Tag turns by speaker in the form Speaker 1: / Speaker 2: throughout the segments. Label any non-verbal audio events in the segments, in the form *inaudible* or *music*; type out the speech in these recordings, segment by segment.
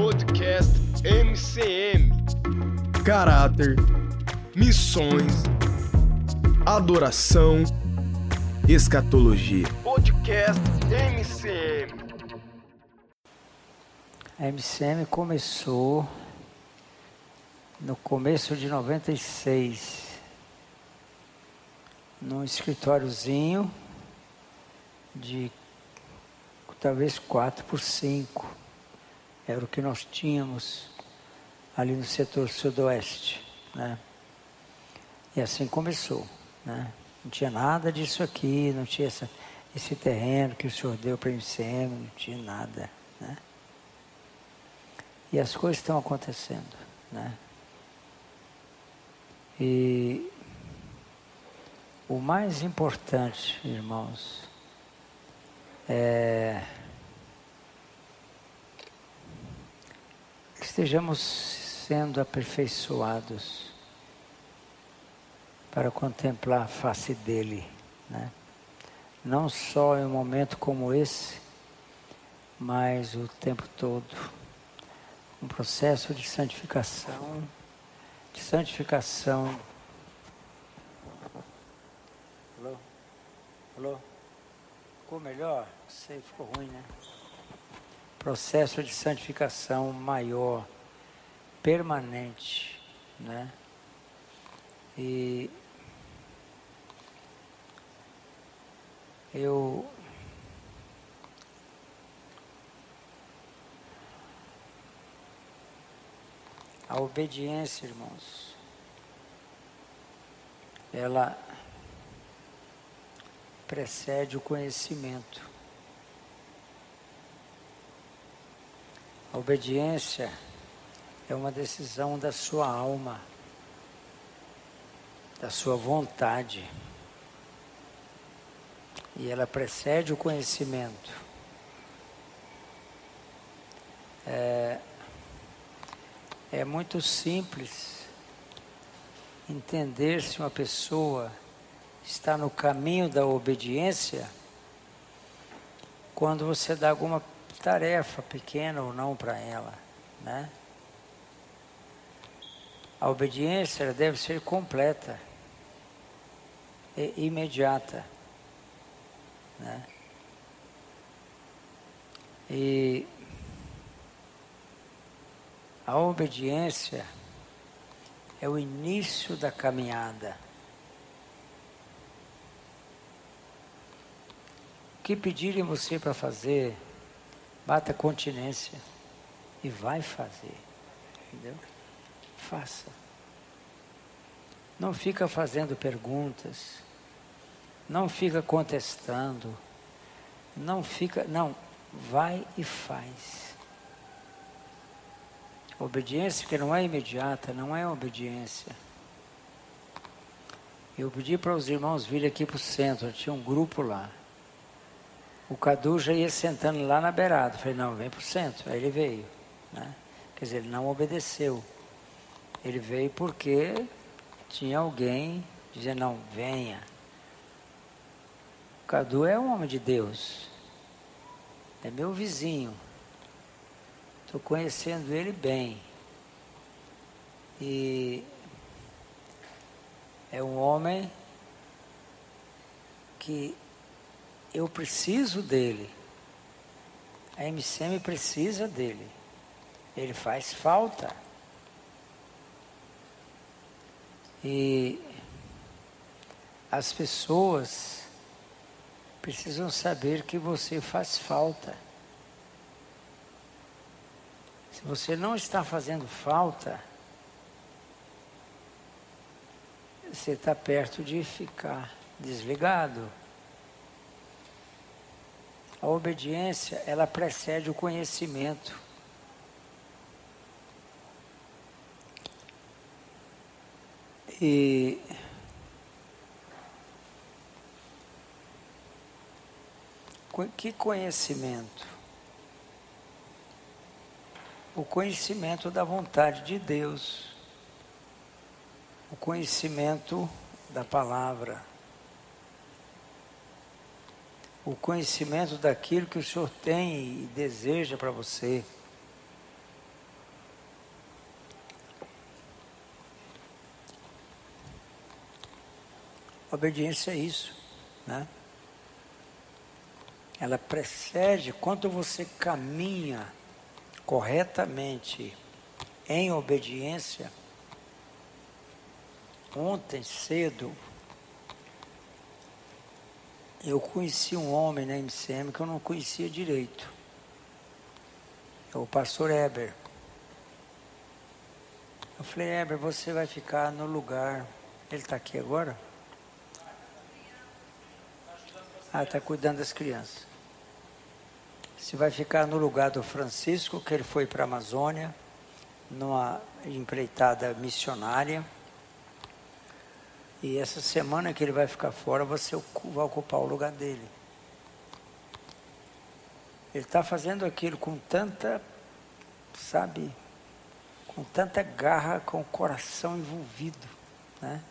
Speaker 1: Podcast MCM. Caráter, missões, adoração, escatologia. Podcast MCM.
Speaker 2: A MCM começou no começo de 96, num escritóriozinho de talvez 4 por 5. Era o que nós tínhamos ali no setor sudoeste. Né? E assim começou. Né? Não tinha nada disso aqui, não tinha essa, esse terreno que o senhor deu para a MCM, não tinha nada. Né? E as coisas estão acontecendo. Né? E o mais importante, irmãos, é que estejamos sendo aperfeiçoados para contemplar a face dele, né? Não só em um momento como esse, mas o tempo todo. Um processo de santificação, de santificação. Alô? Alô? Ficou melhor? Sei, ficou ruim, né? Processo de santificação maior, permanente, né? E eu a obediência, irmãos, ela precede o conhecimento. A obediência é uma decisão da sua alma, da sua vontade. E ela precede o conhecimento. É, é muito simples entender se uma pessoa está no caminho da obediência quando você dá alguma tarefa pequena ou não para ela, né? A obediência deve ser completa e imediata, né? E a obediência é o início da caminhada. O que pedirem você para fazer, bata continência e vai fazer. Entendeu? Faça. Não fica fazendo perguntas. Não fica contestando. Não fica. Não. Vai e faz. Obediência que não é imediata, não é obediência. Eu pedi para os irmãos virem aqui para o centro, tinha um grupo lá. O Cadu já ia sentando lá na beirada. Falei, não, vem para o centro. Aí ele veio. Né? Quer dizer, ele não obedeceu. Ele veio porque tinha alguém dizendo, não, venha. O Cadu é um homem de Deus. É meu vizinho. Estou conhecendo ele bem. E é um homem que eu preciso dele. A MCM precisa dele. Ele faz falta. E as pessoas precisam saber que você faz falta. Se você não está fazendo falta, você está perto de ficar desligado. A obediência, ela precede o conhecimento. E que conhecimento? O conhecimento da vontade de Deus, o conhecimento da palavra o conhecimento daquilo que o Senhor tem e deseja para você. Obediência é isso, né? Ela precede quando você caminha corretamente em obediência. Ontem cedo eu conheci um homem na MCM que eu não conhecia direito. É o pastor Eber. Eu falei, Eber, você vai ficar no lugar. Ele está aqui agora? Ah, está cuidando das crianças. Você vai ficar no lugar do Francisco, que ele foi para a Amazônia, numa empreitada missionária. E essa semana que ele vai ficar fora, você vai ocupar o lugar dele. Ele está fazendo aquilo com tanta, sabe, com tanta garra, com o coração envolvido. Né?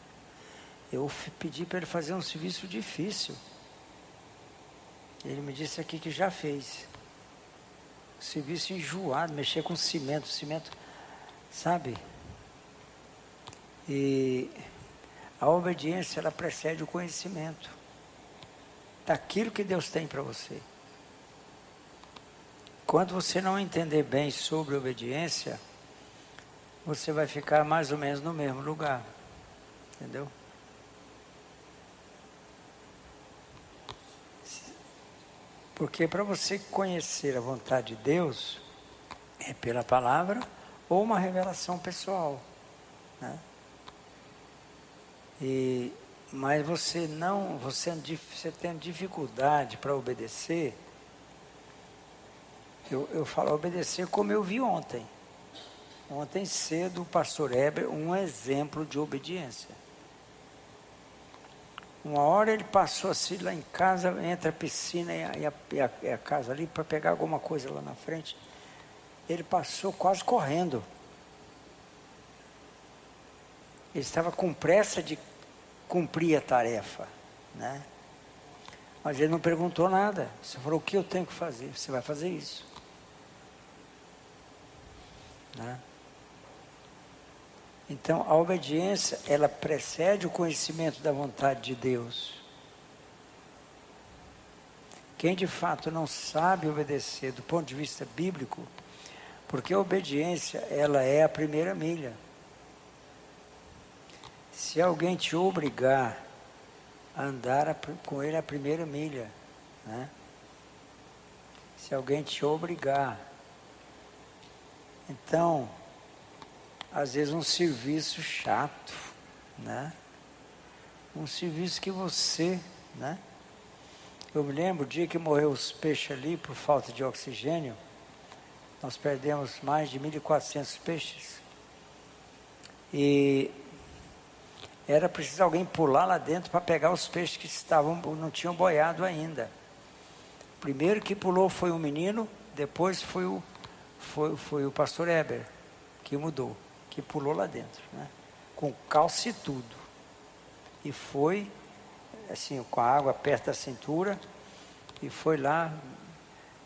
Speaker 2: Eu pedi para ele fazer um serviço difícil. Ele me disse aqui que já fez. Serviço enjoado, mexer com cimento, cimento, sabe? E a obediência, ela precede o conhecimento daquilo que Deus tem para você. Quando você não entender bem sobre obediência, você vai ficar mais ou menos no mesmo lugar. Entendeu? Porque para você conhecer a vontade de Deus, é pela palavra ou uma revelação pessoal. Né? E, mas você não, você, você tem dificuldade para obedecer. Eu, eu falo obedecer como eu vi ontem. Ontem cedo o pastor Heber, um exemplo de obediência. Uma hora ele passou assim lá em casa, entre a piscina e a, e a, e a, e a casa ali, para pegar alguma coisa lá na frente. Ele passou quase correndo. Ele estava com pressa de cumprir a tarefa, né? Mas ele não perguntou nada. Você falou, o que eu tenho que fazer? Você vai fazer isso. Né? Então, a obediência, ela precede o conhecimento da vontade de Deus. Quem de fato não sabe obedecer do ponto de vista bíblico, porque a obediência, ela é a primeira milha. Se alguém te obrigar a andar com ele a primeira milha, né? Se alguém te obrigar. Então, às vezes um serviço chato, né? Um serviço que você, né? Eu me lembro o dia que morreu os peixes ali por falta de oxigênio, nós perdemos mais de 1.400 peixes. E era preciso alguém pular lá dentro para pegar os peixes que estavam não tinham boiado ainda. O primeiro que pulou foi um menino, depois foi o, foi, foi o pastor Eber, que mudou que pulou lá dentro, né? com calça e tudo. E foi, assim, com a água perto da cintura, e foi lá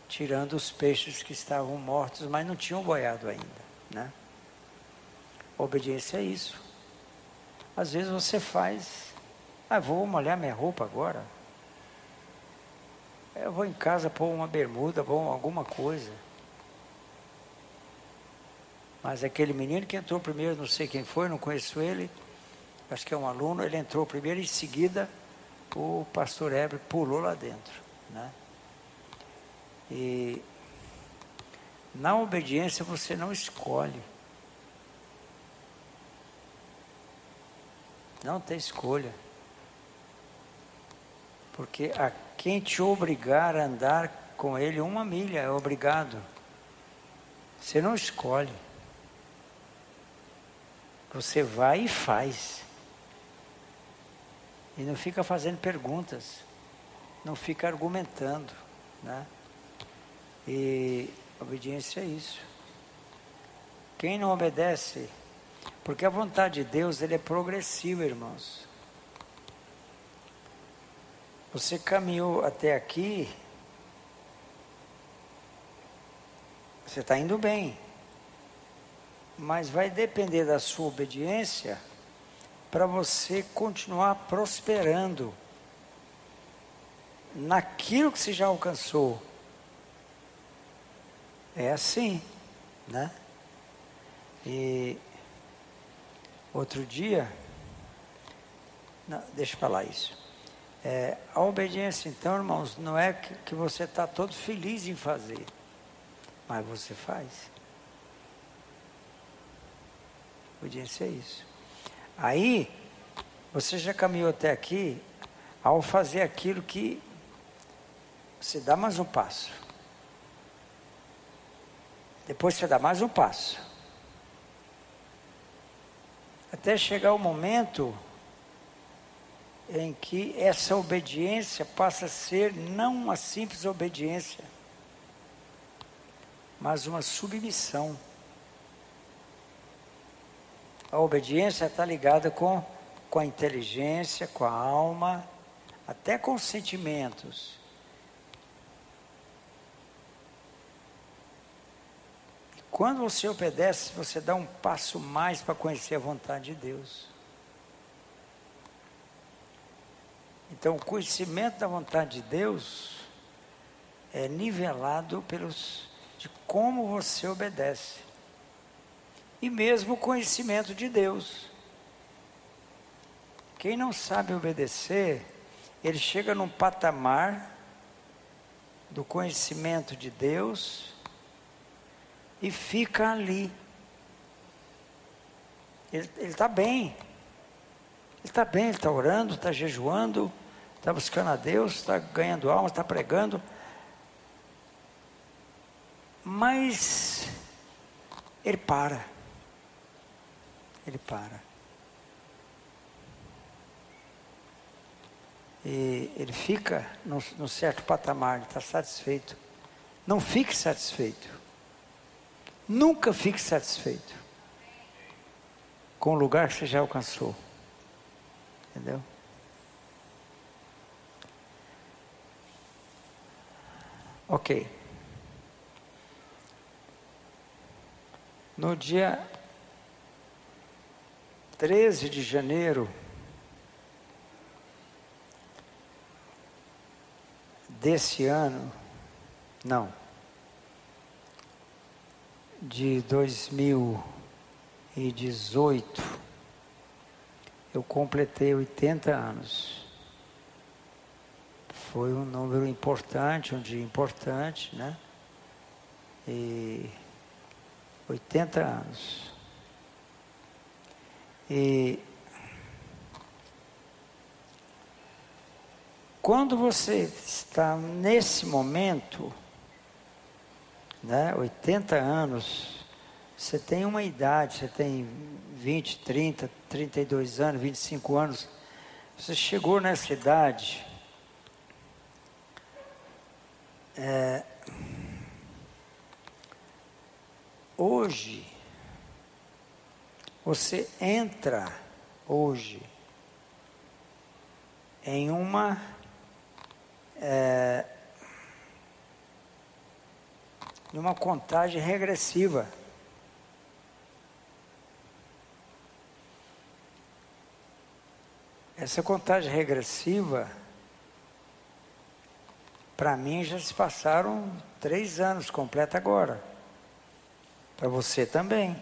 Speaker 2: tirando os peixes que estavam mortos, mas não tinham boiado ainda. Né? Obediência é isso. Às vezes você faz, ah, vou molhar minha roupa agora. Eu vou em casa pôr uma bermuda, pôr alguma coisa. Mas aquele menino que entrou primeiro, não sei quem foi, não conheço ele, acho que é um aluno, ele entrou primeiro, em seguida o pastor Heber pulou lá dentro. Né? E na obediência você não escolhe. Não tem escolha. Porque a quem te obrigar a andar com ele uma milha é obrigado. Você não escolhe. Você vai e faz. E não fica fazendo perguntas. Não fica argumentando. Né? E obediência é isso. Quem não obedece, porque a vontade de Deus ele é progressiva, irmãos. Você caminhou até aqui, você está indo bem mas vai depender da sua obediência para você continuar prosperando naquilo que você já alcançou. É assim, né? E outro dia, não, deixa eu falar isso. É, a obediência, então, irmãos, não é que, você está todo feliz em fazer, mas você faz. Obediência é isso. Aí, você já caminhou até aqui ao fazer aquilo que você dá mais um passo. Depois você dá mais um passo. Até chegar o momento em que essa obediência passa a ser não uma simples obediência, mas uma submissão. A obediência está ligada com, com a inteligência, com a alma, até com os sentimentos. Quando você obedece, você dá um passo mais para conhecer a vontade de Deus. Então, o conhecimento da vontade de Deus é nivelado pelos de como você obedece e mesmo o conhecimento de Deus. Quem não sabe obedecer, ele chega num patamar do conhecimento de Deus e fica ali. Ele está bem. Ele está bem, ele está orando, está jejuando, está buscando a Deus, está ganhando alma, está pregando. Mas ele para ele para. E ele fica num, certo patamar, ele está satisfeito. Não fique satisfeito. Nunca fique satisfeito com o lugar que você já alcançou. Entendeu? Ok. No dia 13 de janeiro desse ano, não, de 2018, eu completei 80 anos. Foi um número importante, um dia importante, né? E 80 anos. E quando você está nesse momento, né, 80 anos, você tem uma idade, você tem 20, 30, 32 anos, 25 anos, você chegou nessa idade, é, hoje, você entra hoje em uma é, em uma contagem regressiva. Essa contagem regressiva, para mim já se passaram três anos, completa agora. Para você também.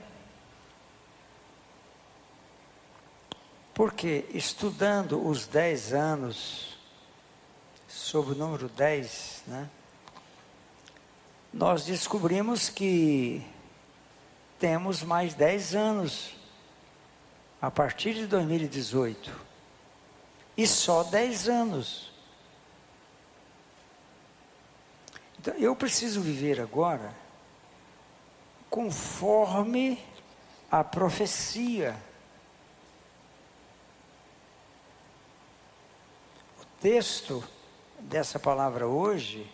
Speaker 2: Porque estudando os 10 anos, sobre o número 10, né, nós descobrimos que temos mais 10 anos a partir de 2018. E só 10 anos. Então, eu preciso viver agora conforme a profecia texto dessa palavra hoje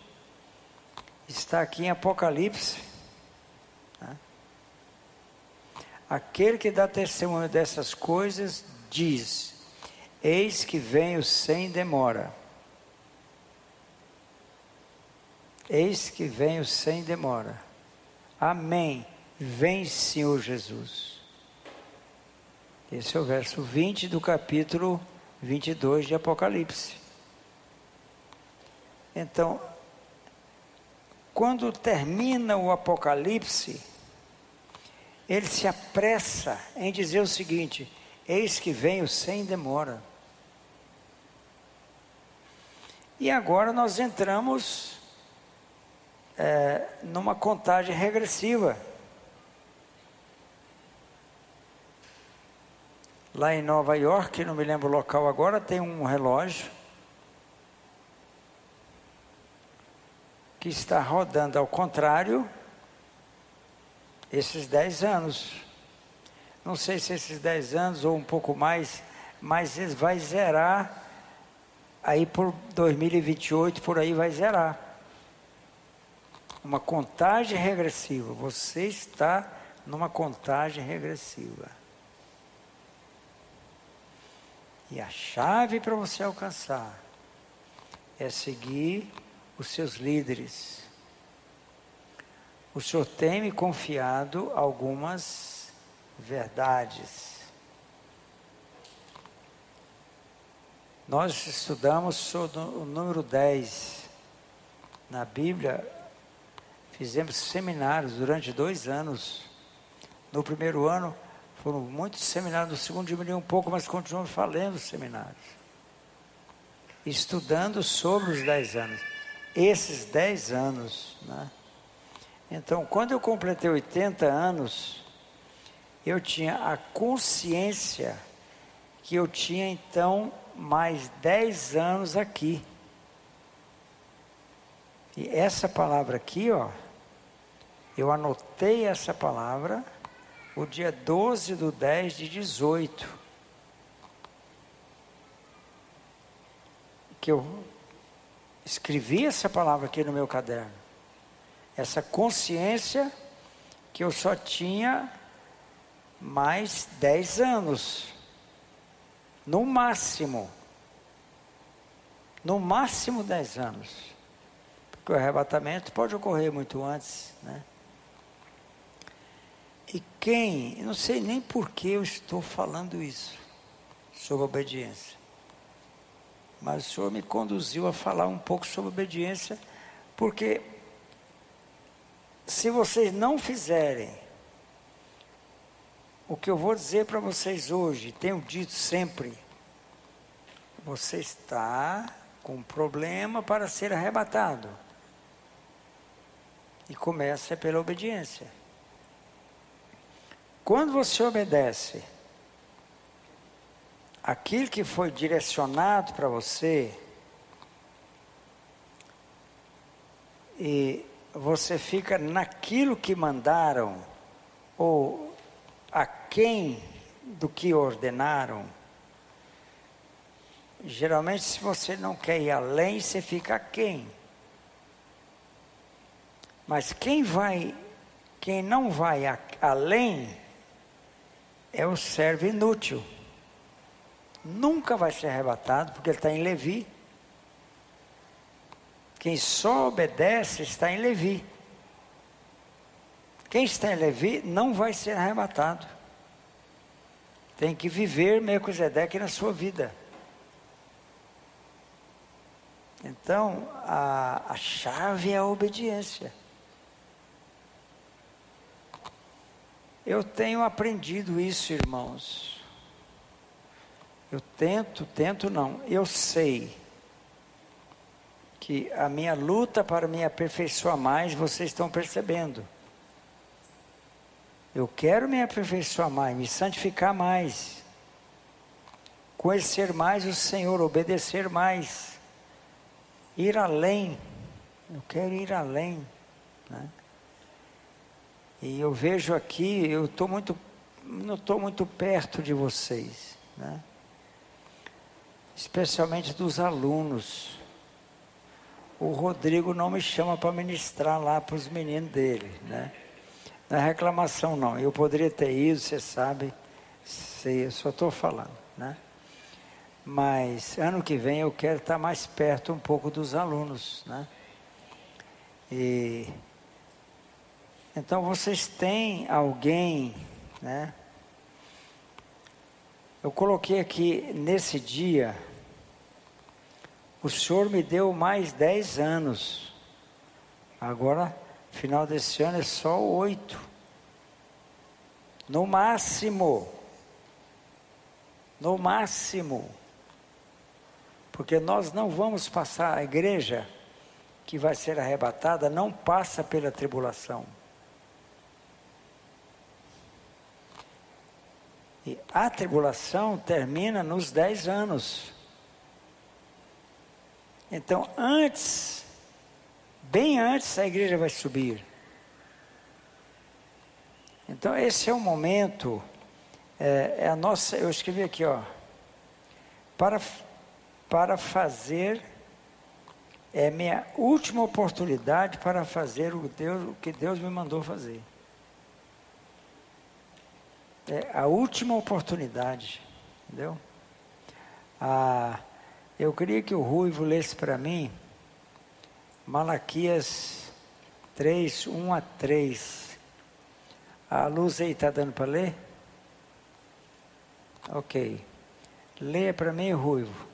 Speaker 2: está aqui em Apocalipse. Tá? Aquele que dá testemunho dessas coisas diz: Eis que venho sem demora. Eis que venho sem demora. Amém. Vem, Senhor Jesus. Esse é o verso 20 do capítulo 22 de Apocalipse. Então, quando termina o Apocalipse, ele se apressa em dizer o seguinte: Eis que venho sem demora. E agora nós entramos é, numa contagem regressiva. Lá em Nova York, não me lembro o local agora, tem um relógio que está rodando ao contrário esses 10 anos. Não sei se esses 10 anos ou um pouco mais, mas vai zerar aí por 2028, por aí vai zerar. Uma contagem regressiva. Você está numa contagem regressiva. E a chave para você alcançar é seguir os seus líderes. O Senhor tem me confiado algumas verdades. Nós estudamos sobre o número 10 na Bíblia, fizemos seminários durante dois anos. No primeiro ano foram muitos seminários, no segundo diminuiu um pouco, mas continuamos falando seminários. Estudando sobre os dez anos. Esses dez anos, né? Então, quando eu completei 80 anos, eu tinha a consciência que eu tinha então mais 10 anos aqui. E essa palavra aqui, ó, eu anotei essa palavra o dia 12 do 10 de 18. Que eu escrevi essa palavra aqui no meu caderno. Essa consciência que eu só tinha mais 10 anos. No máximo. No máximo 10 anos. Porque o arrebatamento pode ocorrer muito antes, né? E quem, não sei nem por que eu estou falando isso, sobre obediência. Mas o Senhor me conduziu a falar um pouco sobre obediência, porque se vocês não fizerem o que eu vou dizer para vocês hoje, tenho dito sempre, você está com um problema para ser arrebatado. E começa pela obediência. Quando você obedece aquilo que foi direcionado para você, e você fica naquilo que mandaram, ou a quem do que ordenaram, geralmente se você não quer ir além, você fica a quem. Mas quem vai, quem não vai a, além, é o servo inútil. Nunca vai ser arrebatado, porque ele está em Levi. Quem só obedece está em Levi. Quem está em Levi não vai ser arrebatado. Tem que viver Melquisedeque na sua vida. Então, a, a chave é a obediência. Eu tenho aprendido isso, irmãos. Eu tento, tento não, eu sei que a minha luta para me aperfeiçoar mais, vocês estão percebendo. Eu quero me aperfeiçoar mais, me santificar mais, conhecer mais o Senhor, obedecer mais, ir além. Eu quero ir além. Né? E eu vejo aqui, eu estou muito, não estou muito perto de vocês, né? Especialmente dos alunos. O Rodrigo não me chama para ministrar lá para os meninos dele, né? Não é reclamação não, eu poderia ter ido, você sabe, sei, eu só estou falando, né? Mas ano que vem eu quero estar mais perto um pouco dos alunos, né? E então vocês têm alguém, né? Eu coloquei aqui nesse dia, o Senhor me deu mais 10 anos. Agora, final desse ano é só oito. No máximo. No máximo. Porque nós não vamos passar, a igreja que vai ser arrebatada não passa pela tribulação. E a tribulação termina nos dez anos. Então, antes, bem antes, a igreja vai subir. Então, esse é o momento, é, é a nossa, eu escrevi aqui, ó, para para fazer, é minha última oportunidade para fazer o, Deus, o que Deus me mandou fazer. É a última oportunidade, entendeu? Ah, eu queria que o Ruivo lesse para mim Malaquias 3, 1 a 3. A luz aí está dando para ler? Ok. Leia para mim, Ruivo.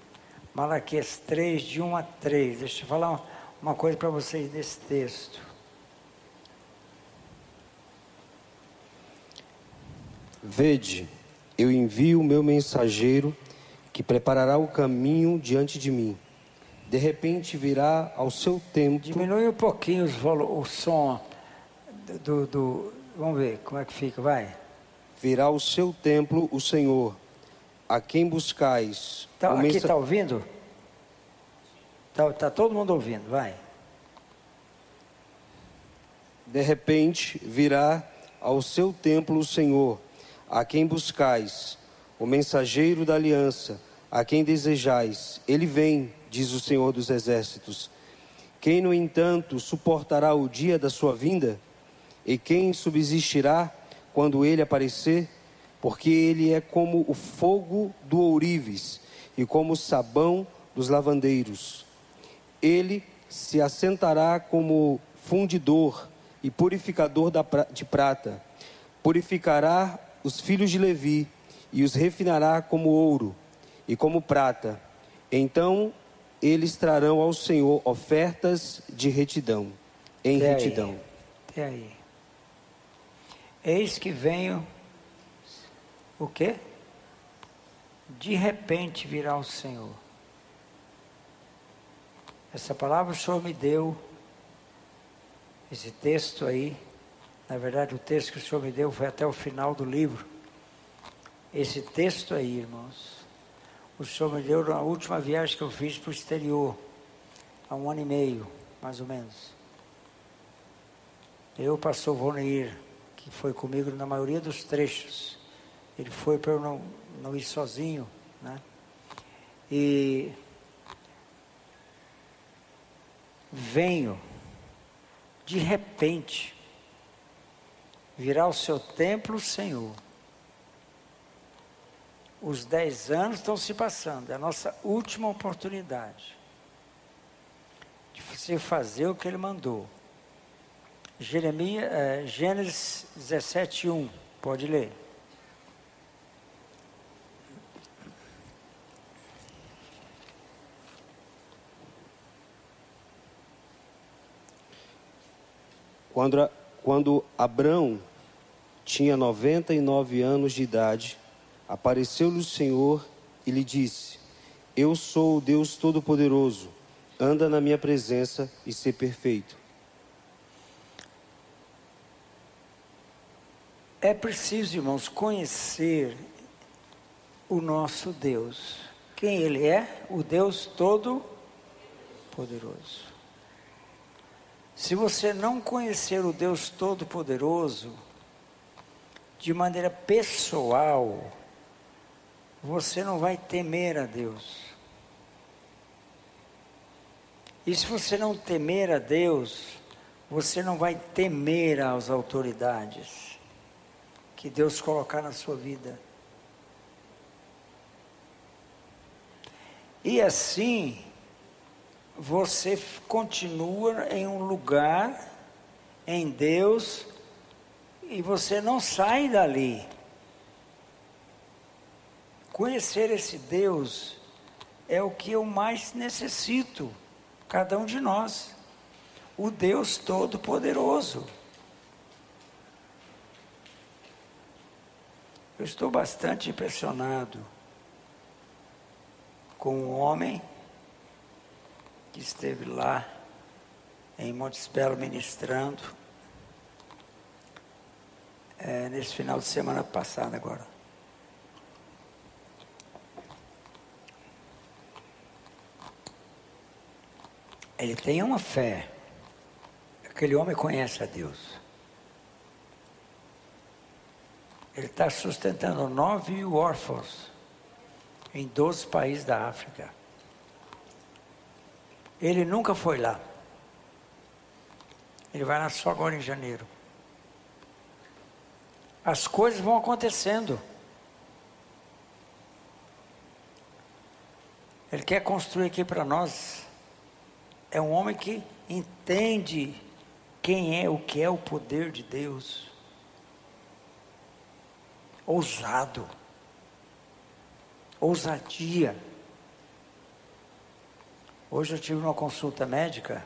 Speaker 2: Malaquias 3, de 1 a 3. Deixa eu falar uma coisa para vocês desse texto.
Speaker 3: Vede, eu envio o meu mensageiro que preparará o caminho diante de mim. De repente virá ao seu tempo.
Speaker 2: Diminui um pouquinho o som do, do. Vamos ver como é que fica, vai.
Speaker 3: Virá ao seu templo o Senhor a quem buscais.
Speaker 2: Tá, aqui está mensa... ouvindo? Está tá todo mundo ouvindo, vai.
Speaker 3: De repente virá ao seu templo o Senhor, a quem buscais, o mensageiro da aliança, a quem desejais. Ele vem, diz o Senhor dos Exércitos. Quem, no entanto, suportará o dia da sua vinda? E quem subsistirá quando ele aparecer? porque ele é como o fogo do ourives e como o sabão dos lavandeiros. Ele se assentará como fundidor e purificador de prata. Purificará os filhos de Levi e os refinará como ouro e como prata. Então eles trarão ao Senhor ofertas de retidão, em Até retidão. Aí.
Speaker 2: Até aí. Eis que venho o quê? De repente virá o Senhor. Essa palavra o Senhor me deu, esse texto aí, na verdade o texto que o Senhor me deu foi até o final do livro. Esse texto aí, irmãos, o Senhor me deu na última viagem que eu fiz para o exterior, há um ano e meio, mais ou menos. Eu, pastor Vonir, que foi comigo na maioria dos trechos. Ele foi para eu não, não ir sozinho, né? E venho de repente virá o seu templo, Senhor. Os dez anos estão se passando, é a nossa última oportunidade de você fazer o que ele mandou. Jeremias, é, Gênesis 17, 1, pode ler.
Speaker 3: Quando, quando Abrão tinha 99 anos de idade, apareceu-lhe o Senhor e lhe disse: Eu sou o Deus Todo-Poderoso, anda na minha presença e ser perfeito.
Speaker 2: É preciso, irmãos, conhecer o nosso Deus. Quem Ele é? O Deus Todo-Poderoso. Se você não conhecer o Deus Todo-Poderoso, de maneira pessoal, você não vai temer a Deus. E se você não temer a Deus, você não vai temer às autoridades que Deus colocar na sua vida. E assim, você continua em um lugar, em Deus, e você não sai dali. Conhecer esse Deus é o que eu mais necessito, cada um de nós. O Deus Todo-Poderoso. Eu estou bastante impressionado com um homem que esteve lá em Montespelo ministrando é, nesse final de semana passado agora. Ele tem uma fé. Aquele homem conhece a Deus. Ele está sustentando nove órfãos em 12 países da África. Ele nunca foi lá. Ele vai lá só agora em janeiro. As coisas vão acontecendo. Ele quer construir aqui para nós. É um homem que entende quem é, o que é o poder de Deus. Ousado. Ousadia. Hoje eu tive uma consulta médica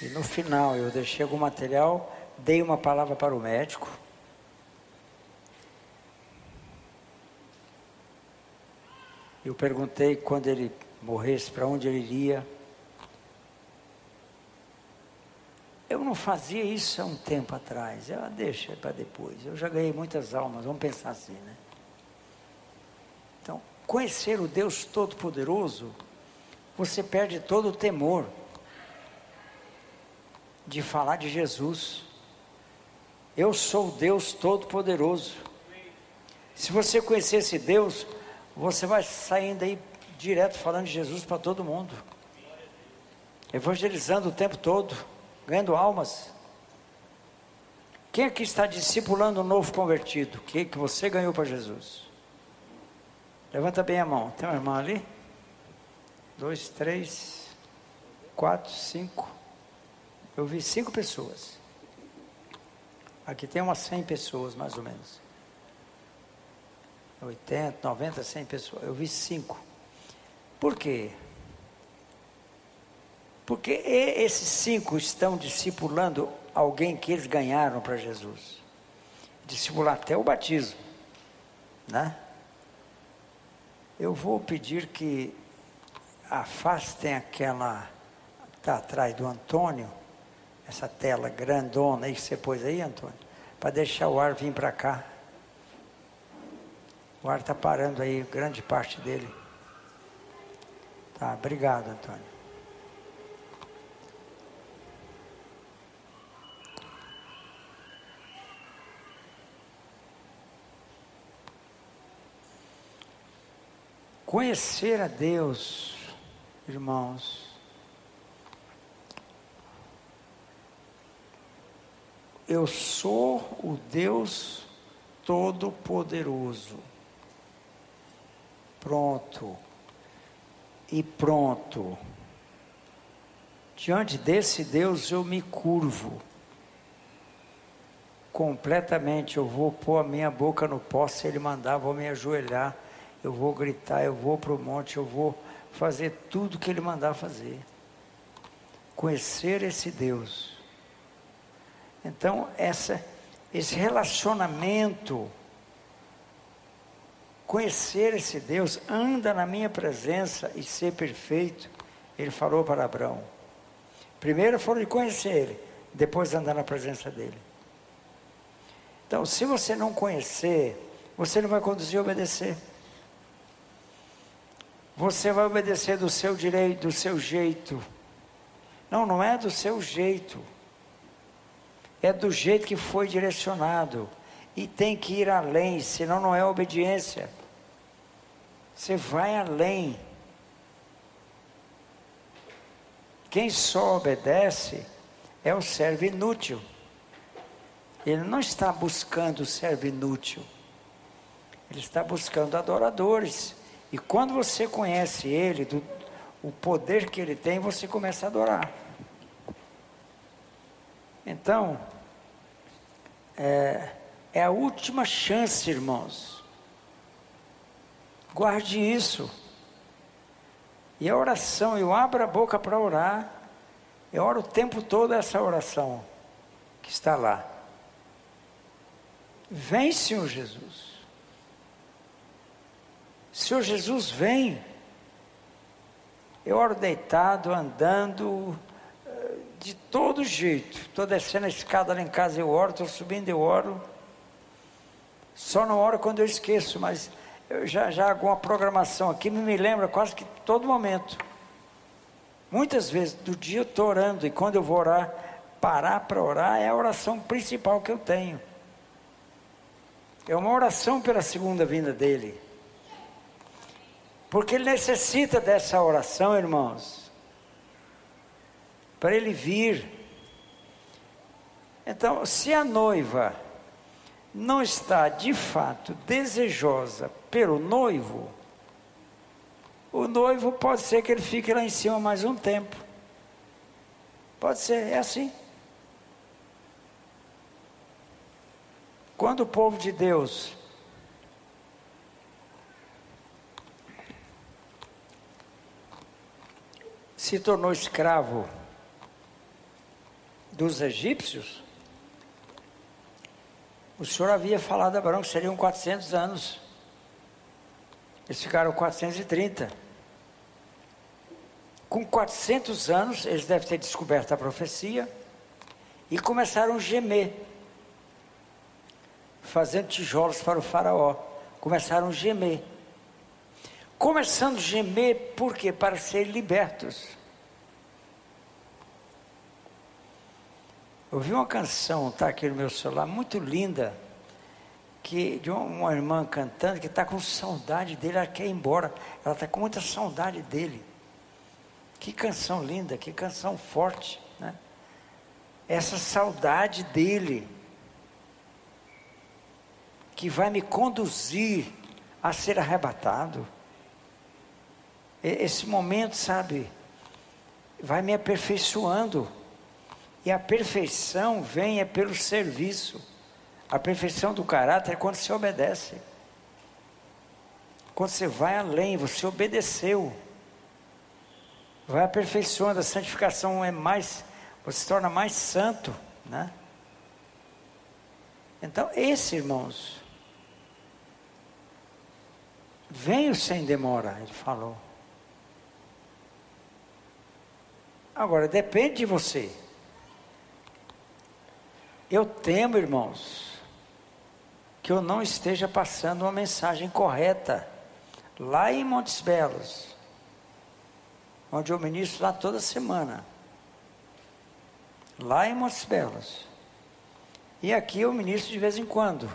Speaker 2: e no final eu deixei algum material, dei uma palavra para o médico. Eu perguntei quando ele morresse, para onde ele iria. Eu não fazia isso há um tempo atrás. Eu, deixa para depois. Eu já ganhei muitas almas, vamos pensar assim, né? Então, conhecer o Deus Todo-Poderoso, você perde todo o temor de falar de Jesus. Eu sou o Deus Todo-Poderoso. Se você conhecer esse Deus, você vai saindo aí direto falando de Jesus para todo mundo, evangelizando o tempo todo, ganhando almas. Quem aqui está discipulando um novo convertido? Que que você ganhou para Jesus? Levanta bem a mão. Tem uma irmã ali? Dois, três, quatro, cinco. Eu vi cinco pessoas. Aqui tem umas 100 pessoas, mais ou menos. 80, 90, 100 pessoas. Eu vi cinco. Por quê? Porque esses cinco estão discipulando alguém que eles ganharam para Jesus. Discipular até o batismo. Né? Eu vou pedir que afastem aquela. Está atrás do Antônio essa tela grandona aí que você pôs aí, Antônio, para deixar o ar vir para cá. O ar está parando aí, grande parte dele. Tá, obrigado, Antônio. Conhecer a Deus, irmãos, Eu sou o Deus Todo-Poderoso. Pronto. E pronto. Diante desse Deus eu me curvo. Completamente. Eu vou pôr a minha boca no pó se Ele mandar, vou me ajoelhar. Eu vou gritar, eu vou para o monte, eu vou fazer tudo que Ele mandar fazer. Conhecer esse Deus então, essa, esse relacionamento, conhecer esse Deus, anda na minha presença e ser perfeito, ele falou para Abraão. Primeiro falou de conhecer ele, depois andar na presença dele. Então, se você não conhecer, você não vai conduzir a obedecer. Você vai obedecer do seu direito, do seu jeito. Não, não é do seu jeito é do jeito que foi direcionado. E tem que ir além, senão não é obediência. Você vai além. Quem só obedece é o servo inútil. Ele não está buscando o servo inútil. Ele está buscando adoradores. E quando você conhece ele, do, o poder que ele tem, você começa a adorar. Então, é, é a última chance, irmãos. Guarde isso. E a oração, eu abro a boca para orar, eu oro o tempo todo essa oração que está lá. Vem, Senhor Jesus. Senhor Jesus, vem. Eu oro deitado, andando, eh, de todo jeito. Estou descendo a escada lá em casa, eu oro, estou subindo, eu oro. Só não oro quando eu esqueço, mas eu já, já alguma programação aqui me, me lembra quase que todo momento. Muitas vezes do dia eu estou orando e quando eu vou orar, parar para orar é a oração principal que eu tenho. É uma oração pela segunda vinda dele. Porque ele necessita dessa oração, irmãos, para ele vir. Então, se a noiva não está de fato desejosa pelo noivo, o noivo pode ser que ele fique lá em cima mais um tempo. Pode ser, é assim. Quando o povo de Deus se tornou escravo dos egípcios, o Senhor havia falado a Abraão que seriam 400 anos. Eles ficaram 430. Com 400 anos, eles devem ter descoberto a profecia e começaram a gemer fazendo tijolos para o faraó. Começaram a gemer. Começando a gemer, por quê? Para serem libertos. Eu vi uma canção, está aqui no meu celular, muito linda, que de uma irmã cantando que está com saudade dele, ela quer ir embora, ela está com muita saudade dele. Que canção linda, que canção forte, né? Essa saudade dele que vai me conduzir a ser arrebatado. Esse momento, sabe, vai me aperfeiçoando. E a perfeição vem é pelo serviço. A perfeição do caráter é quando você obedece. Quando você vai além, você obedeceu. Vai aperfeiçoando, a santificação é mais, você se torna mais santo, né? Então, esse, irmãos, Venho sem demora, ele falou. Agora, depende de você. Eu temo, irmãos, que eu não esteja passando uma mensagem correta lá em Montes Belos, onde eu ministro lá toda semana. Lá em Montes Belos. E aqui eu ministro de vez em quando.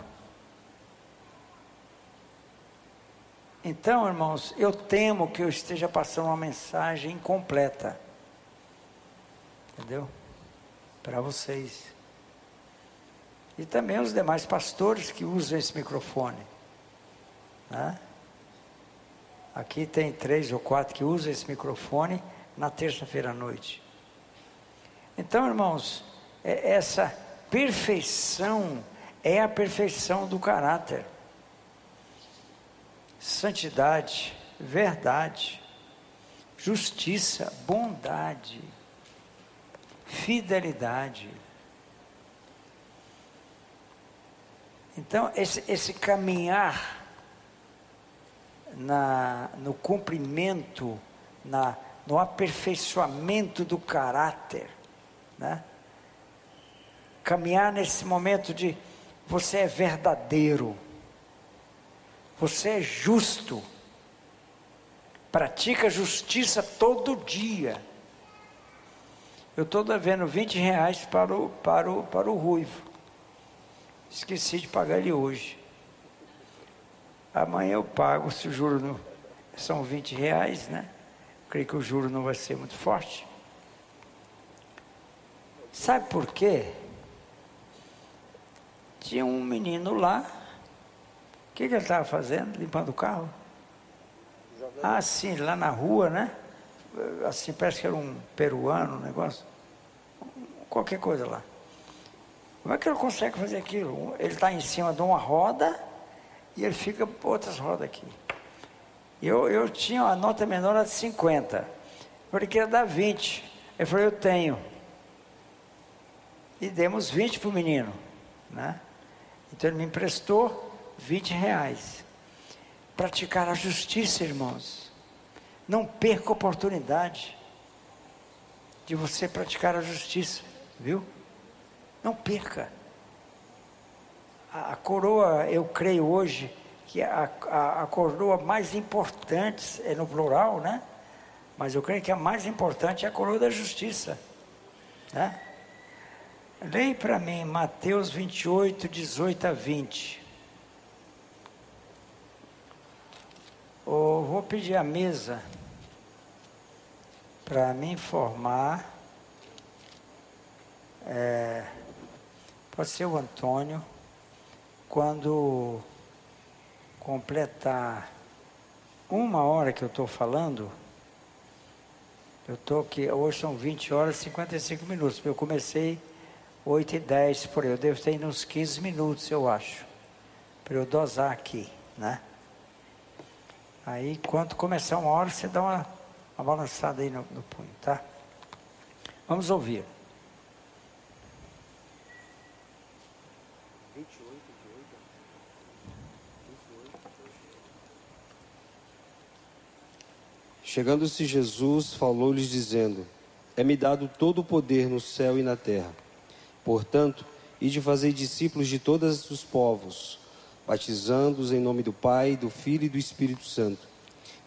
Speaker 2: Então, irmãos, eu temo que eu esteja passando uma mensagem incompleta. Entendeu? Para vocês. E também os demais pastores que usam esse microfone. Né? Aqui tem três ou quatro que usam esse microfone na terça-feira à noite. Então, irmãos, é essa perfeição é a perfeição do caráter santidade, verdade, justiça, bondade, fidelidade. Então, esse, esse caminhar na, no cumprimento, na, no aperfeiçoamento do caráter, né? caminhar nesse momento de você é verdadeiro você é justo. Pratica justiça todo dia. Eu estou devendo 20 reais para o, para, o, para o Ruivo. Esqueci de pagar ele hoje. Amanhã eu pago, se o juro não, são 20 reais, né? Creio que o juro não vai ser muito forte. Sabe por quê? Tinha um menino lá que, que ele estava fazendo? Limpando o carro? Ah, sim, lá na rua, né? Assim, parece que era um peruano, um negócio. Qualquer coisa lá. Como é que ele consegue fazer aquilo? Ele está em cima de uma roda e ele fica outras rodas aqui. Eu, eu tinha uma nota menor de 50. Eu falei que ia dar 20. Ele falou, eu tenho. E demos 20 para o menino. Né? Então ele me emprestou 20 reais. Praticar a justiça, irmãos. Não perca a oportunidade de você praticar a justiça, viu? Não perca. A, a coroa, eu creio hoje, que a, a, a, coroa mais importante, é no plural, né? Mas eu creio que a mais importante é a coroa da justiça. Né? Leia para mim Mateus 28, 18 a 20. Oh, vou pedir a mesa para me informar. É, pode ser o Antônio, quando completar uma hora que eu estou falando, eu estou aqui, hoje são 20 horas e 55 minutos, eu comecei 8 e 10 por aí, eu devo ter uns 15 minutos, eu acho, para eu dosar aqui, né? Aí, quando começar uma hora, você dá uma, uma balançada aí no, no punho, tá? Vamos ouvir.
Speaker 3: Chegando-se Jesus, falou-lhes dizendo: É-me dado todo o poder no céu e na terra. Portanto, ide fazer discípulos de todos os povos, batizando-os em nome do Pai, do Filho e do Espírito Santo,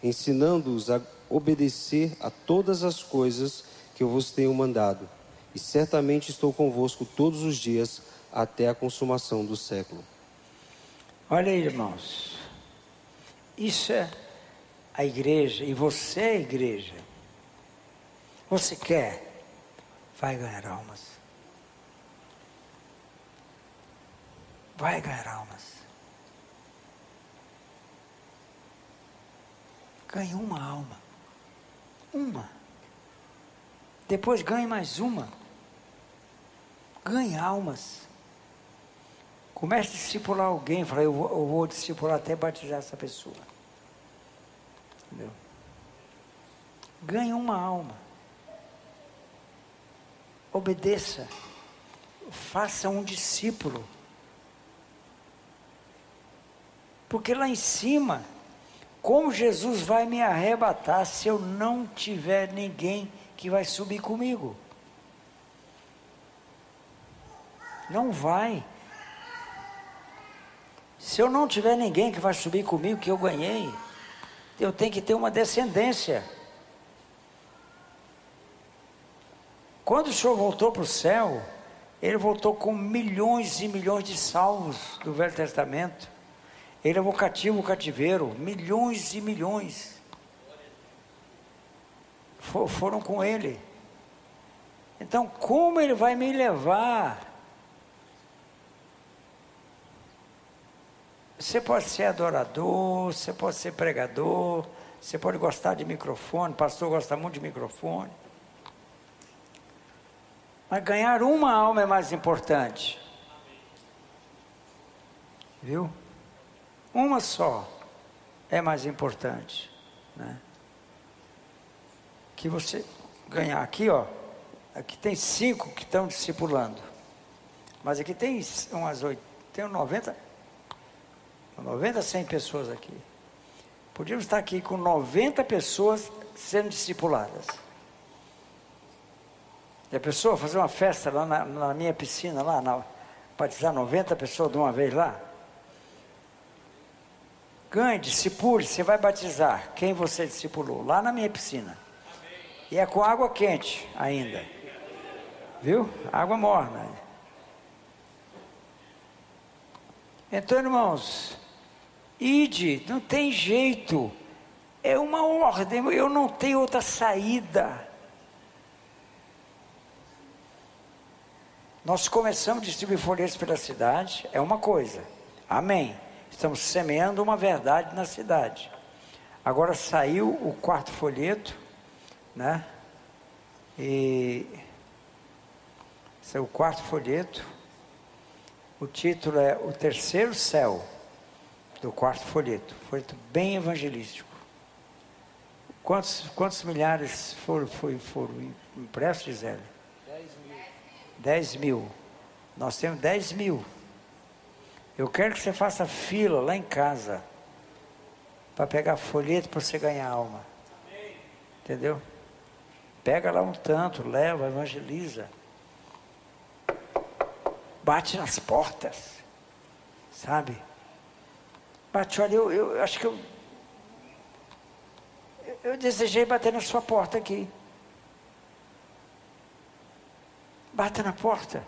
Speaker 3: ensinando-os a obedecer a todas as coisas que eu vos tenho mandado. E certamente estou convosco todos os dias até a consumação do século.
Speaker 2: Olha irmãos. Isso é a igreja e você é a igreja. Você quer? Vai ganhar almas. Vai ganhar almas. Ganhe uma alma. Uma. Depois ganhe mais uma. Ganhe almas. Comece a discipular alguém. Fala, eu vou, eu vou discipular até batizar essa pessoa. Entendeu? Ganhe uma alma. Obedeça. Faça um discípulo. Porque lá em cima, como Jesus vai me arrebatar se eu não tiver ninguém que vai subir comigo? Não vai. Se eu não tiver ninguém que vai subir comigo, que eu ganhei, eu tenho que ter uma descendência. Quando o Senhor voltou para o céu, ele voltou com milhões e milhões de salvos do Velho Testamento. Ele levou cativo o cativeiro, milhões e milhões. For, foram com ele. Então, como ele vai me levar Você pode ser adorador, você pode ser pregador, você pode gostar de microfone, pastor gosta muito de microfone. Mas ganhar uma alma é mais importante. Viu? Uma só é mais importante. Né? Que você ganhar aqui, ó. Aqui tem cinco que estão discipulando. Mas aqui tem umas oito, tem 90. 90, 100 pessoas aqui. Podíamos estar aqui com 90 pessoas sendo discipuladas. E a pessoa fazer uma festa lá na, na minha piscina, lá, na, batizar 90 pessoas de uma vez lá. Ganhe, discipule, você vai batizar quem você discipulou, lá na minha piscina. E é com água quente ainda. Viu? Água morna. Então, irmãos, Ide, não tem jeito. É uma ordem, eu não tenho outra saída. Nós começamos a distribuir folhetos pela cidade, é uma coisa. Amém. Estamos semeando uma verdade na cidade. Agora saiu o quarto folheto, né? E saiu o quarto folheto. O título é O Terceiro Céu do quarto folheto. Folheto bem evangelístico. Quantos, quantos milhares foram, foram, foram impressos, Gisele? 10 mil. 10 mil. Nós temos 10 mil. Eu quero que você faça fila lá em casa para pegar folheto para você ganhar alma. Entendeu? Pega lá um tanto, leva, evangeliza. Bate nas portas. Sabe? Bate, olha, eu, eu acho que eu. Eu desejei bater na sua porta aqui. Bata na porta.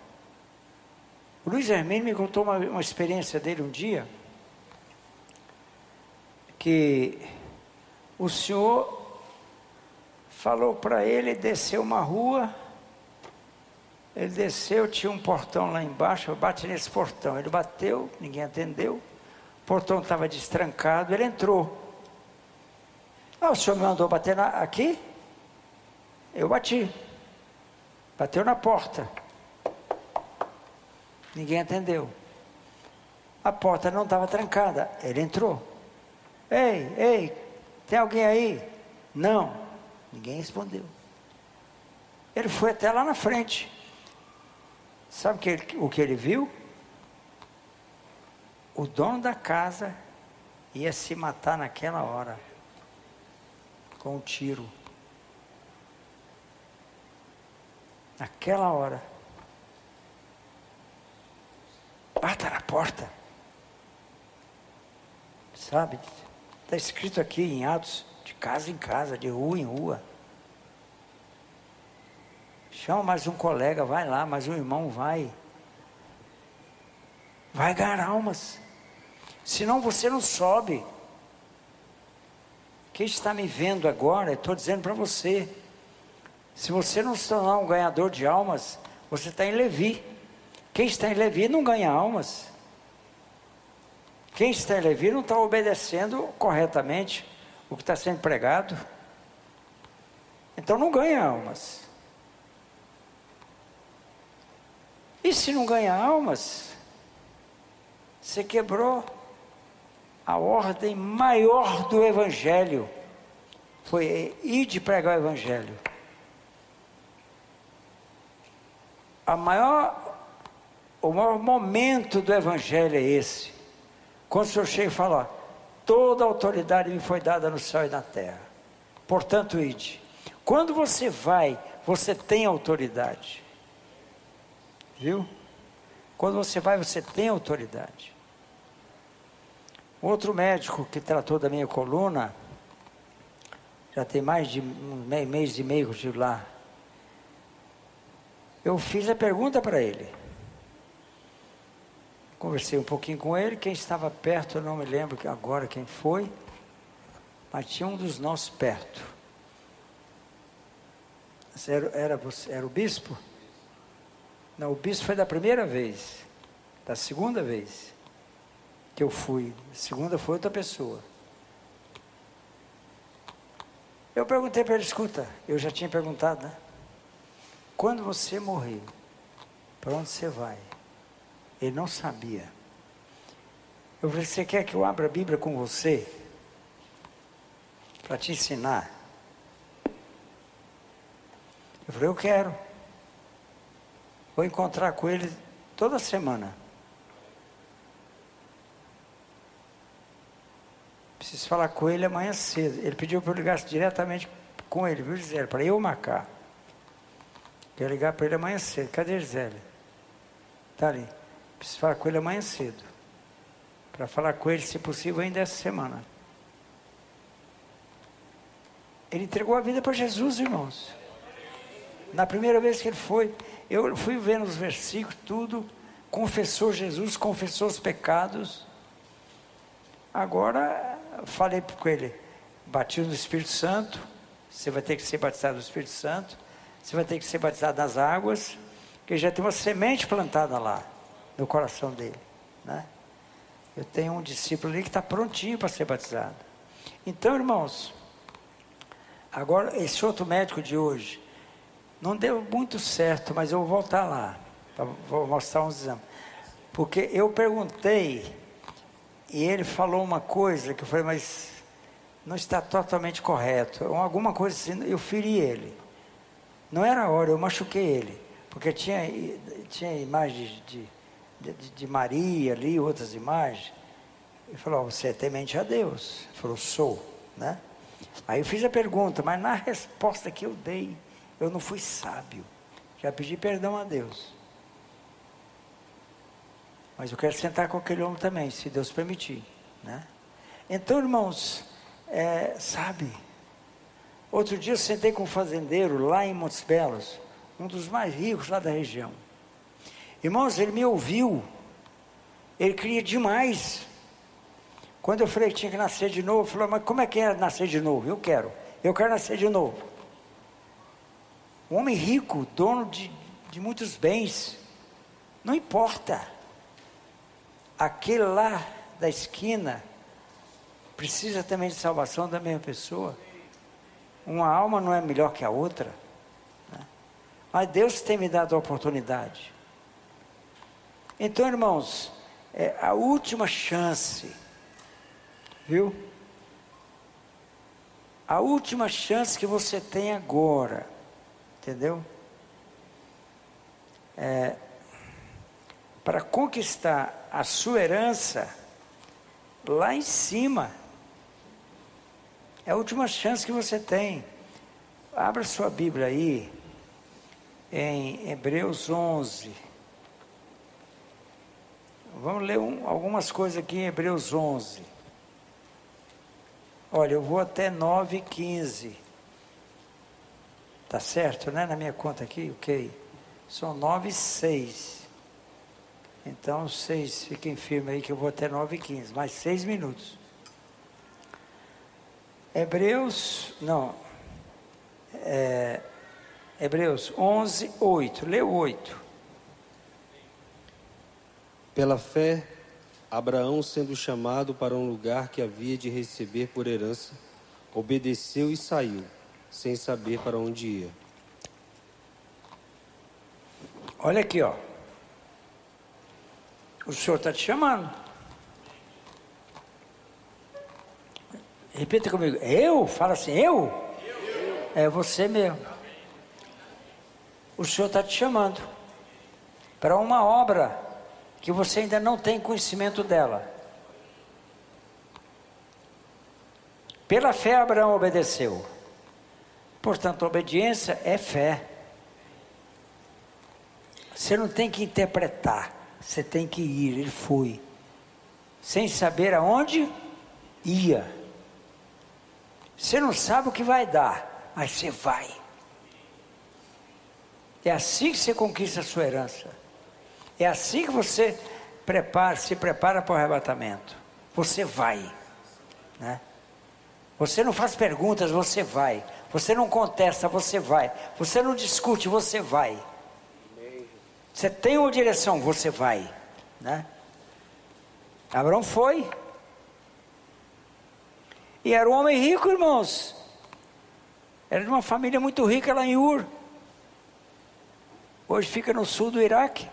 Speaker 2: O Luiz Hermínio me contou uma, uma experiência dele um dia, que o senhor falou para ele descer uma rua, ele desceu, tinha um portão lá embaixo, eu bati nesse portão, ele bateu, ninguém atendeu, o portão estava destrancado, ele entrou. Ah, o senhor me mandou bater na, aqui? Eu bati. Bateu na porta. Ninguém atendeu. A porta não estava trancada. Ele entrou. Ei, ei, tem alguém aí? Não. Ninguém respondeu. Ele foi até lá na frente. Sabe que ele, o que ele viu? O dono da casa ia se matar naquela hora com um tiro. Naquela hora. Bata na porta. Sabe? Está escrito aqui em Atos, de casa em casa, de rua em rua. Chama mais um colega, vai lá, mais um irmão vai. Vai ganhar almas. Senão você não sobe. Quem está me vendo agora, estou dizendo para você. Se você não se tornar um ganhador de almas, você está em Levi. Quem está em Levi não ganha almas. Quem está em Levi não está obedecendo corretamente o que está sendo pregado. Então não ganha almas. E se não ganha almas, você quebrou a ordem maior do Evangelho. Foi ir de pregar o Evangelho. A maior o maior momento do Evangelho é esse. Quando o Senhor chega e fala: toda autoridade me foi dada no céu e na terra. Portanto, ide. Quando você vai, você tem autoridade. Viu? Quando você vai, você tem autoridade. Outro médico que tratou da minha coluna, já tem mais de um mês e meio de lá. Eu fiz a pergunta para ele. Conversei um pouquinho com ele, quem estava perto, eu não me lembro agora quem foi, mas tinha um dos nossos perto. Era, era, era o bispo? Não, o bispo foi da primeira vez, da segunda vez que eu fui. A segunda foi outra pessoa. Eu perguntei para ele, escuta, eu já tinha perguntado, né? Quando você morrer, para onde você vai? Ele não sabia. Eu falei: Você quer que eu abra a Bíblia com você? Para te ensinar? Eu falei: Eu quero. Vou encontrar com ele toda semana. Preciso falar com ele amanhã cedo. Ele pediu para eu ligar diretamente com ele, viu, Gisele? Para eu marcar. Quero ligar para ele amanhã cedo. Cadê Gisele? Está ali. Preciso falar com ele amanhã cedo. Para falar com ele, se possível, ainda essa semana. Ele entregou a vida para Jesus, irmãos. Na primeira vez que ele foi, eu fui vendo os versículos, tudo, confessou Jesus, confessou os pecados. Agora, falei com ele, batido no Espírito Santo, você vai ter que ser batizado no Espírito Santo, você vai ter que ser batizado nas águas, que já tem uma semente plantada lá no coração dele. Né? Eu tenho um discípulo ali que está prontinho para ser batizado. Então, irmãos, agora esse outro médico de hoje, não deu muito certo, mas eu vou voltar lá, pra, vou mostrar uns exames. Porque eu perguntei, e ele falou uma coisa que eu falei, mas não está totalmente correto. Alguma coisa assim, eu feri ele. Não era a hora, eu machuquei ele. Porque tinha, tinha imagens de, de Maria ali, outras imagens. Ele falou, você é temente a Deus. Ele falou, sou, né? Aí eu fiz a pergunta, mas na resposta que eu dei, eu não fui sábio. Já pedi perdão a Deus. Mas eu quero sentar com aquele homem também, se Deus permitir, né? Então, irmãos, é, sabe? Outro dia eu sentei com um fazendeiro lá em Montes Belos, um dos mais ricos lá da região. Irmãos, ele me ouviu, ele queria demais. Quando eu falei que tinha que nascer de novo, ele falou, mas como é que é nascer de novo? Eu quero, eu quero nascer de novo. Um homem rico, dono de, de muitos bens, não importa. Aquele lá da esquina, precisa também de salvação da mesma pessoa. Uma alma não é melhor que a outra. Né? Mas Deus tem me dado a oportunidade. Então, irmãos, é a última chance, viu? A última chance que você tem agora, entendeu? É, para conquistar a sua herança lá em cima. É a última chance que você tem. Abra sua Bíblia aí, em Hebreus 11. Vamos ler um, algumas coisas aqui em Hebreus 11. Olha, eu vou até 9 e 15. Tá certo, né? Na minha conta aqui, ok. São 9 e 6. Então, seis, fiquem firmes aí que eu vou até 9 e 15. Mais seis minutos. Hebreus, não, é, Hebreus 11, 8, lê 8.
Speaker 3: Pela fé, Abraão, sendo chamado para um lugar que havia de receber por herança, obedeceu e saiu, sem saber para onde ia.
Speaker 2: Olha aqui, ó. O Senhor está te chamando. Repita comigo. Eu? Fala assim, eu? eu. É você mesmo. O Senhor está te chamando para uma obra que você ainda não tem conhecimento dela. Pela fé, Abraão obedeceu. Portanto, obediência é fé. Você não tem que interpretar, você tem que ir. Ele foi, sem saber aonde ia. Você não sabe o que vai dar, mas você vai. É assim que você conquista a sua herança. É assim que você prepara, se prepara para o arrebatamento. Você vai. Né? Você não faz perguntas, você vai. Você não contesta, você vai. Você não discute, você vai. Você tem uma direção, você vai. Né? Abraão foi. E era um homem rico, irmãos. Era de uma família muito rica lá em Ur. Hoje fica no sul do Iraque.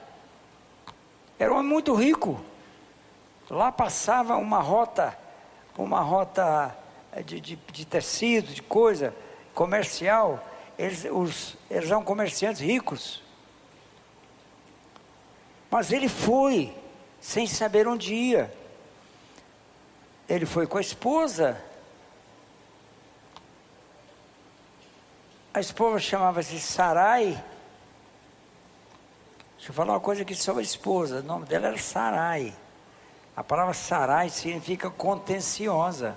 Speaker 2: Era um homem muito rico. Lá passava uma rota, uma rota de, de, de tecido, de coisa comercial. Eles, os, eles eram comerciantes ricos. Mas ele foi, sem saber onde ia. Ele foi com a esposa. A esposa chamava-se Sarai. Deixa eu falar uma coisa aqui sobre a esposa. O nome dela era Sarai. A palavra Sarai significa contenciosa.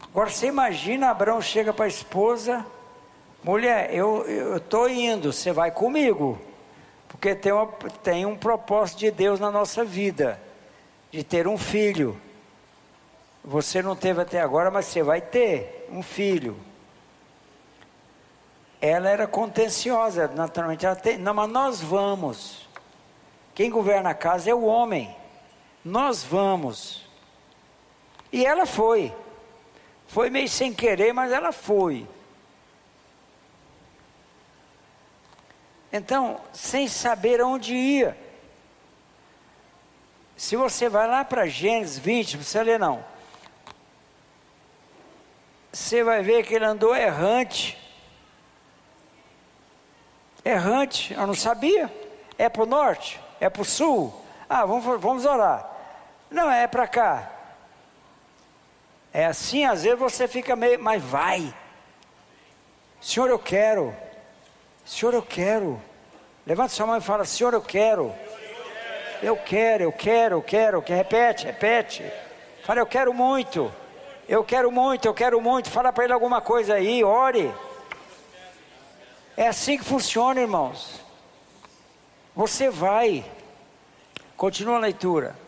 Speaker 2: Agora você imagina, Abraão chega para a esposa, mulher, eu estou indo, você vai comigo, porque tem, uma, tem um propósito de Deus na nossa vida, de ter um filho. Você não teve até agora, mas você vai ter um filho ela era contenciosa, naturalmente. Ela tem, não, mas nós vamos. Quem governa a casa é o homem. Nós vamos. E ela foi. Foi meio sem querer, mas ela foi. Então, sem saber onde ia. Se você vai lá para Gênesis 20, você lê não. você vai ver que ele andou errante. Errante, eu não sabia. É para o norte? É para o sul? Ah, vamos, vamos orar. Não, é para cá. É assim, às vezes você fica meio, mas vai. Senhor, eu quero. Senhor, eu quero. Levanta sua mão e fala: Senhor, eu quero. Eu quero, eu quero, eu quero. Que repete, repete. Fala, eu quero muito. Eu quero muito, eu quero muito. Fala para ele alguma coisa aí, ore. É assim que funciona, irmãos. Você vai. Continua a leitura.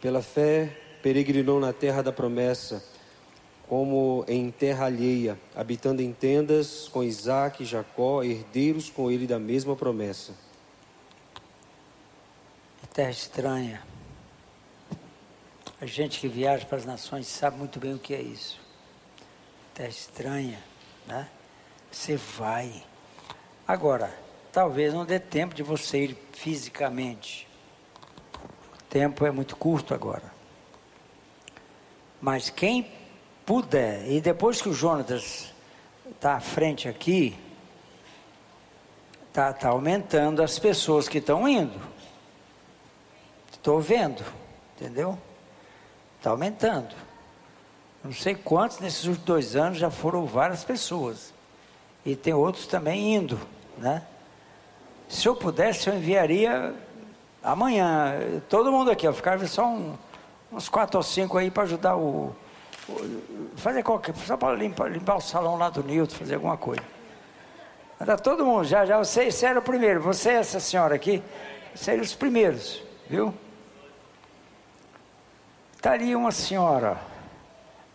Speaker 3: Pela fé, peregrinou na terra da promessa, como em terra alheia, habitando em tendas com Isaac e Jacó, herdeiros com ele da mesma promessa.
Speaker 2: Terra estranha. A gente que viaja para as nações sabe muito bem o que é isso. Terra estranha, né? Você vai. Agora, talvez não dê tempo de você ir fisicamente tempo é muito curto agora. Mas quem puder, e depois que o Jonatas está à frente aqui, está tá aumentando as pessoas que estão indo. Estou vendo, entendeu? Está aumentando. Não sei quantos nesses últimos dois anos já foram várias pessoas. E tem outros também indo, né? Se eu pudesse, eu enviaria Amanhã, todo mundo aqui, ó, ficava só um, uns quatro ou cinco aí para ajudar o, o, Fazer qualquer. Só para limpar, limpar o salão lá do Nilton, fazer alguma coisa. Está todo mundo, já, já, você, você era o primeiro, você essa senhora aqui, seriam os primeiros, viu? Está ali uma senhora,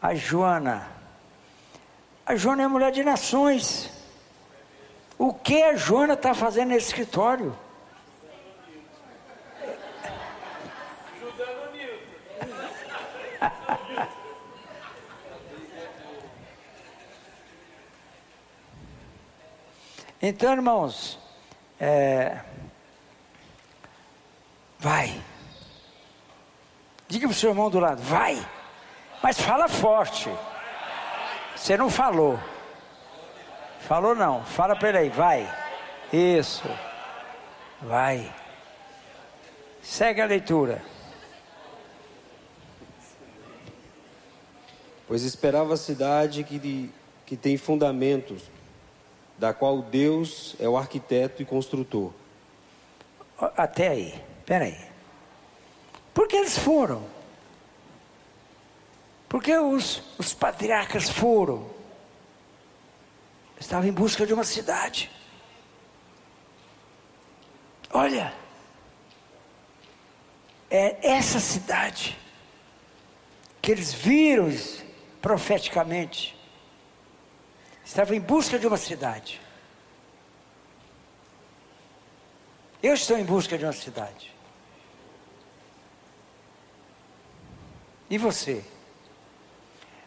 Speaker 2: a Joana. A Joana é mulher de nações. O que a Joana está fazendo nesse escritório? *laughs* Então, irmãos, é, vai. Diga para o seu irmão do lado, vai. Mas fala forte. Você não falou. Falou não. Fala para ele aí, vai. Isso. Vai. Segue a leitura.
Speaker 3: Pois esperava a cidade que, que tem fundamentos da qual Deus é o arquiteto e construtor.
Speaker 2: Até aí, peraí. Por que eles foram? Porque os, os patriarcas foram. Estavam em busca de uma cidade. Olha, é essa cidade que eles viram profeticamente estava em busca de uma cidade. Eu estou em busca de uma cidade. E você?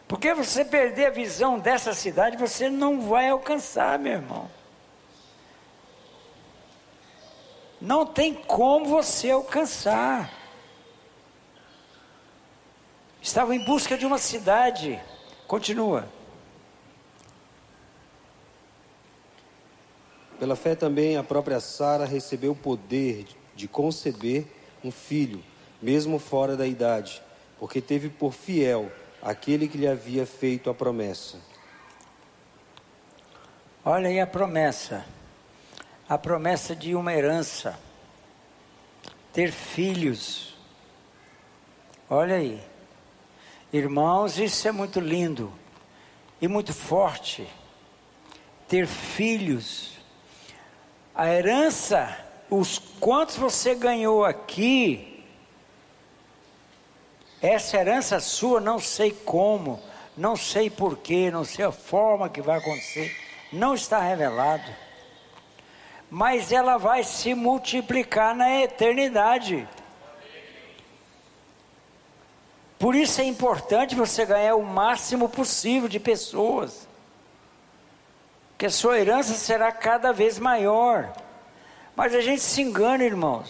Speaker 2: Porque você perder a visão dessa cidade, você não vai alcançar, meu irmão. Não tem como você alcançar. Estava em busca de uma cidade. Continua.
Speaker 3: Pela fé também a própria Sara recebeu o poder de conceber um filho, mesmo fora da idade, porque teve por fiel aquele que lhe havia feito a promessa.
Speaker 2: Olha aí a promessa. A promessa de uma herança. Ter filhos. Olha aí. Irmãos, isso é muito lindo e muito forte. Ter filhos a herança, os quantos você ganhou aqui, essa herança sua, não sei como, não sei porquê, não sei a forma que vai acontecer, não está revelado. Mas ela vai se multiplicar na eternidade. Por isso é importante você ganhar o máximo possível de pessoas que a sua herança será cada vez maior. Mas a gente se engana, irmãos.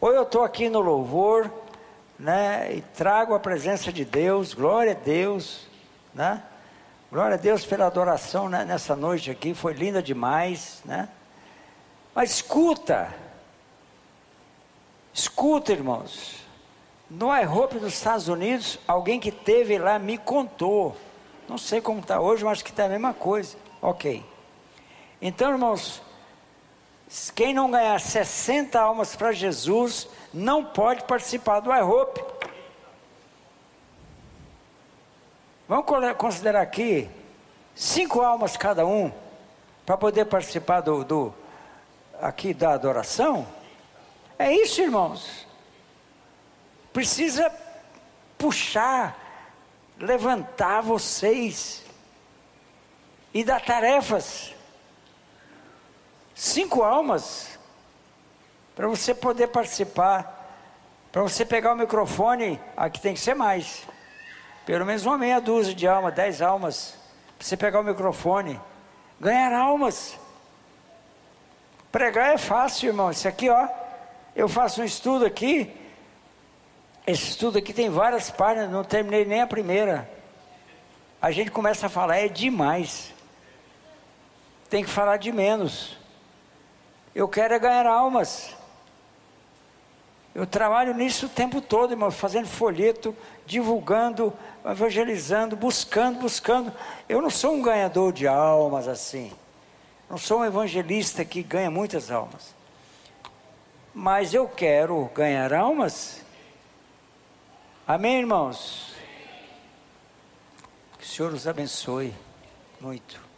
Speaker 2: Ou eu estou aqui no louvor, né? E trago a presença de Deus, glória a Deus, né? Glória a Deus pela adoração né? nessa noite aqui, foi linda demais, né? Mas escuta, escuta, irmãos. No iHope dos Estados Unidos, alguém que teve lá me contou. Não sei como está hoje, mas que está a mesma coisa. Ok. Então, irmãos, quem não ganhar 60 almas para Jesus, não pode participar do iHope. Vamos considerar aqui cinco almas cada um para poder participar do, do aqui da adoração. É isso, irmãos. Precisa puxar, levantar vocês e dar tarefas. Cinco almas para você poder participar, para você pegar o microfone, aqui tem que ser mais. Pelo menos uma meia dúzia de almas, dez almas. Pra você pegar o microfone. Ganhar almas. Pregar é fácil, irmão. Isso aqui, ó. Eu faço um estudo aqui. Esse estudo aqui tem várias páginas, não terminei nem a primeira. A gente começa a falar, é demais. Tem que falar de menos. Eu quero é ganhar almas. Eu trabalho nisso o tempo todo, irmão, fazendo folheto, divulgando, evangelizando, buscando, buscando. Eu não sou um ganhador de almas assim. Não sou um evangelista que ganha muitas almas. Mas eu quero ganhar almas. Amém, irmãos? Que o Senhor os abençoe muito.